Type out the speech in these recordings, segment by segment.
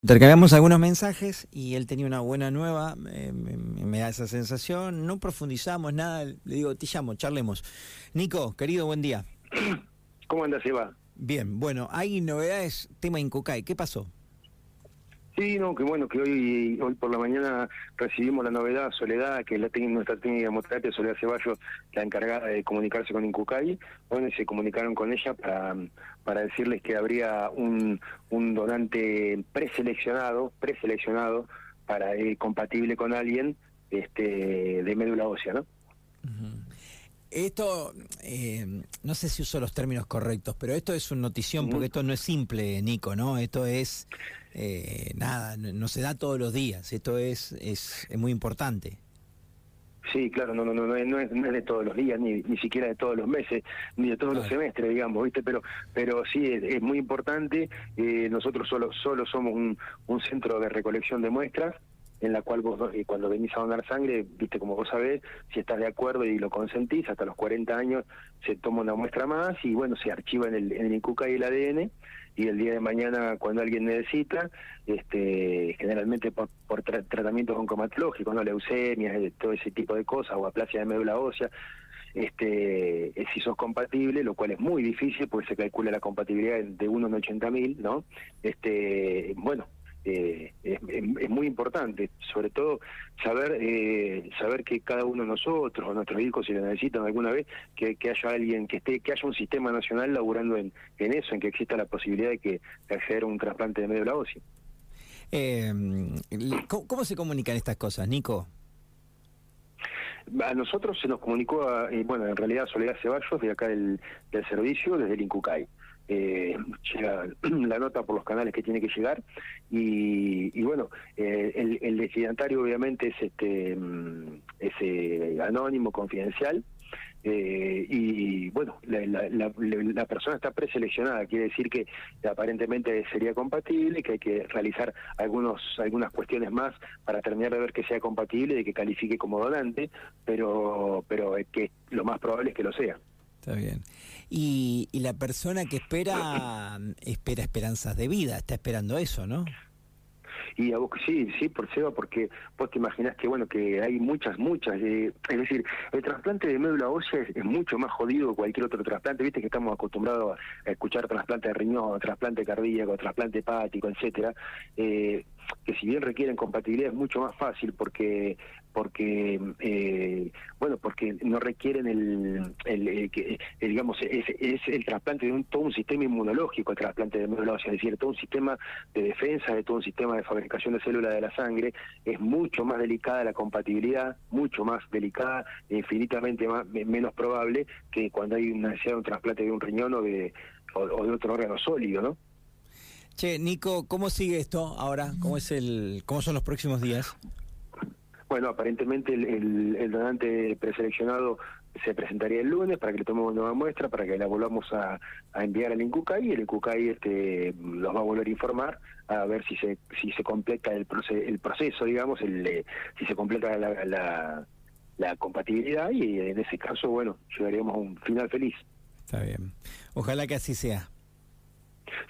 Intercambiamos algunos mensajes y él tenía una buena nueva, eh, me, me da esa sensación, no profundizamos nada, le digo, te llamo, charlemos. Nico, querido, buen día. ¿Cómo andas, Eva? Bien, bueno, hay novedades, tema Incucay, ¿qué pasó? Sí, no, que bueno, que hoy hoy por la mañana recibimos la novedad, Soledad, que es la nuestra técnica demostrativa, Soledad Ceballos, la encargada de comunicarse con Incucay, bueno, se comunicaron con ella para, para decirles que habría un, un donante preseleccionado, preseleccionado, para eh, compatible con alguien este de médula ósea, ¿no? Esto, eh, no sé si uso los términos correctos, pero esto es una notición, porque esto no es simple, Nico, ¿no? Esto es, eh, nada, no, se da todos los días, esto es, es, muy importante. Sí, claro, no, no, no, no, es, no es de todos los días, ni, ni siquiera de todos los meses, ni de todos los semestres, digamos, ¿viste? Pero, pero sí, es, muy importante. Eh, nosotros solo, solo somos un, un centro de recolección de muestras en la cual vos eh, cuando venís a donar sangre, viste como vos sabés, si estás de acuerdo y lo consentís, hasta los 40 años se toma una muestra más y bueno, se archiva en el, en el INCUCA y el ADN y el día de mañana cuando alguien necesita, este generalmente por, por tratamientos oncomatológicos, no leucemia, eh, todo ese tipo de cosas, o aplasia de médula ósea, este si sos compatible, lo cual es muy difícil porque se calcula la compatibilidad de 1 en 80 mil, ¿no? Este, bueno, eh, es, muy importante, sobre todo saber eh, saber que cada uno de nosotros o nuestros hijos si lo necesitan alguna vez que, haya alguien que esté que haya un sistema nacional laburando en, en eso, en que exista la posibilidad de que acceder a un trasplante de médula ósea. Eh, ¿cómo, se comunican estas cosas, Nico? A nosotros se nos comunicó, bueno, en realidad Soledad Ceballos, de acá del, del servicio, desde el INCUCAI eh, llega la nota por los canales que tiene que llegar y, bueno eh, el, el destinatario obviamente es este mm, es eh, anónimo confidencial eh, y bueno la, persona está preseleccionada quiere decir que aparentemente sería compatible que hay que realizar algunos algunas cuestiones más para terminar de ver que sea compatible y que califique como donante pero pero que lo más probable es que lo sea Está bien. Y, y la persona que espera, espera esperanzas de vida, está esperando eso, ¿no? Y a vos, sí, sí, por Seba, porque vos te imaginás que, bueno, que hay muchas, muchas. Eh, es decir, el trasplante de médula ósea es, mucho más jodido que cualquier otro trasplante. Viste que estamos acostumbrados a, escuchar trasplante de riñón, trasplante cardíaco, trasplante hepático, etcétera. Eh, que si bien requieren compatibilidad es mucho más fácil porque porque eh, no requieren el, el, que digamos es, el trasplante de un, todo un sistema inmunológico el trasplante de médula ósea es decir todo un sistema de defensa de todo un sistema de fabricación de células de la sangre es mucho más delicada la compatibilidad mucho más delicada infinitamente más menos probable que cuando hay una necesidad de un trasplante de un riñón o de o de otro órgano sólido no Che, Nico, ¿cómo sigue esto ahora? ¿Cómo es el, cómo son los próximos días? Bueno, aparentemente el, donante preseleccionado se presentaría el lunes para que le tomemos nueva muestra, para que la volvamos a, enviar al INCUCAI y el INCUCAI este, los va a volver a informar a ver si se si se completa el, el proceso, digamos, el, si se completa la compatibilidad y en ese caso, bueno, llegaríamos a un final feliz. Está bien. Ojalá que así sea.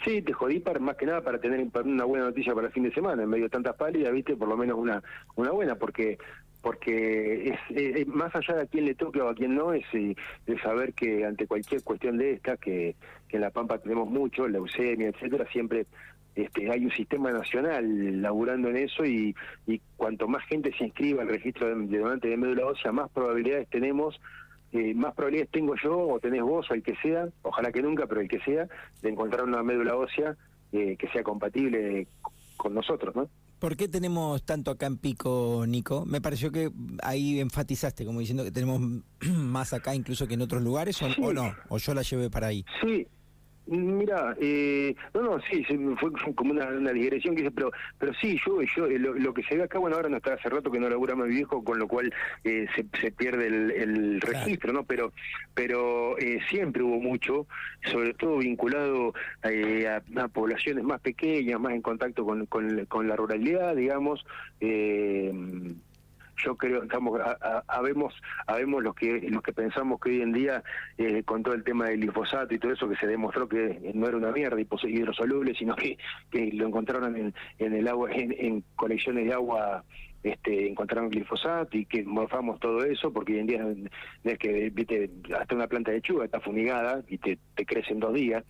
Sí, te jodí para, más que nada para tener una buena noticia para el fin de semana, en medio de tantas pálidas, viste, por lo menos una, una buena, porque porque es, más allá de a quién le toque o a quién no, es, eh, es saber que ante cualquier cuestión de esta, que, que en La Pampa tenemos mucho, leucemia, etcétera, siempre este, hay un sistema nacional laburando en eso y, y cuanto más gente se inscriba al registro de, de donante de médula ósea, más probabilidades tenemos eh, más probabilidades tengo yo o tenés vos o el que sea, ojalá que nunca, pero el que sea, de encontrar una médula ósea eh, que sea compatible con nosotros, ¿no? ¿Por qué tenemos tanto acá en Pico, Nico? Me pareció que ahí enfatizaste, como diciendo que tenemos más acá incluso que en otros lugares, o, o no, o yo la llevé para ahí. Sí, Mira, eh, no, no, sí, fue como una, una digresión que hice, pero, pero sí, yo, yo eh, lo, que se ve acá, bueno, ahora no está hace rato que no labura más viejo, con lo cual eh, se, se, pierde el, registro, ¿no? Pero, pero eh, siempre hubo mucho, sobre todo vinculado a, a, poblaciones más pequeñas, más en contacto con, con, con la ruralidad, digamos. Eh, yo creo, estamos, habemos, habemos los que los que pensamos que hoy en día, eh, con todo el tema del glifosato y todo eso, que se demostró que no era una mierda hidrosoluble, sino que, que lo encontraron en, en el agua, en colecciones de agua este, encontraron glifosato y que morfamos todo eso, porque hoy en día es que, viste, hasta una planta de chuga está fumigada y te, crece en dos días.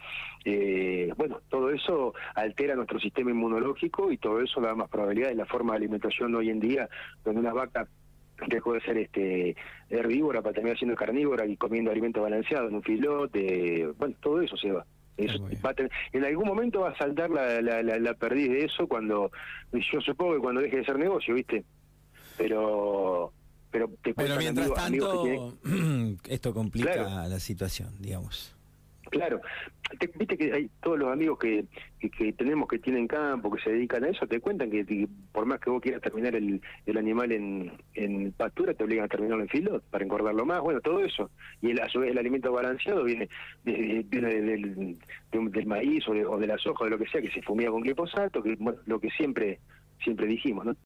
Eh, bueno, todo eso altera nuestro sistema inmunológico y todo eso da más probabilidad de la forma de alimentación hoy en día, donde una vaca dejó de ser este herbívora para terminar siendo carnívora y comiendo alimento balanceado en un filote, bueno, todo eso se va en algún momento va a saltar la, la, la, perdiz de eso cuando, yo supongo que cuando deje de ser negocio, ¿viste? Pero pero te pero mientras tanto esto complica la situación digamos. Claro, viste que hay todos los amigos que, que, tenemos que tienen campo, que se dedican a eso, te cuentan que, por más que vos quieras terminar el, el animal en, en pastura, te obligan a terminarlo en filo para engordarlo más, bueno, todo eso. Y el, a su vez el alimento balanceado viene, viene del, del, maíz o de, o de la soja, de lo que sea, que se fumía con glifosato, que bueno, lo que siempre siempre dijimos, ¿no?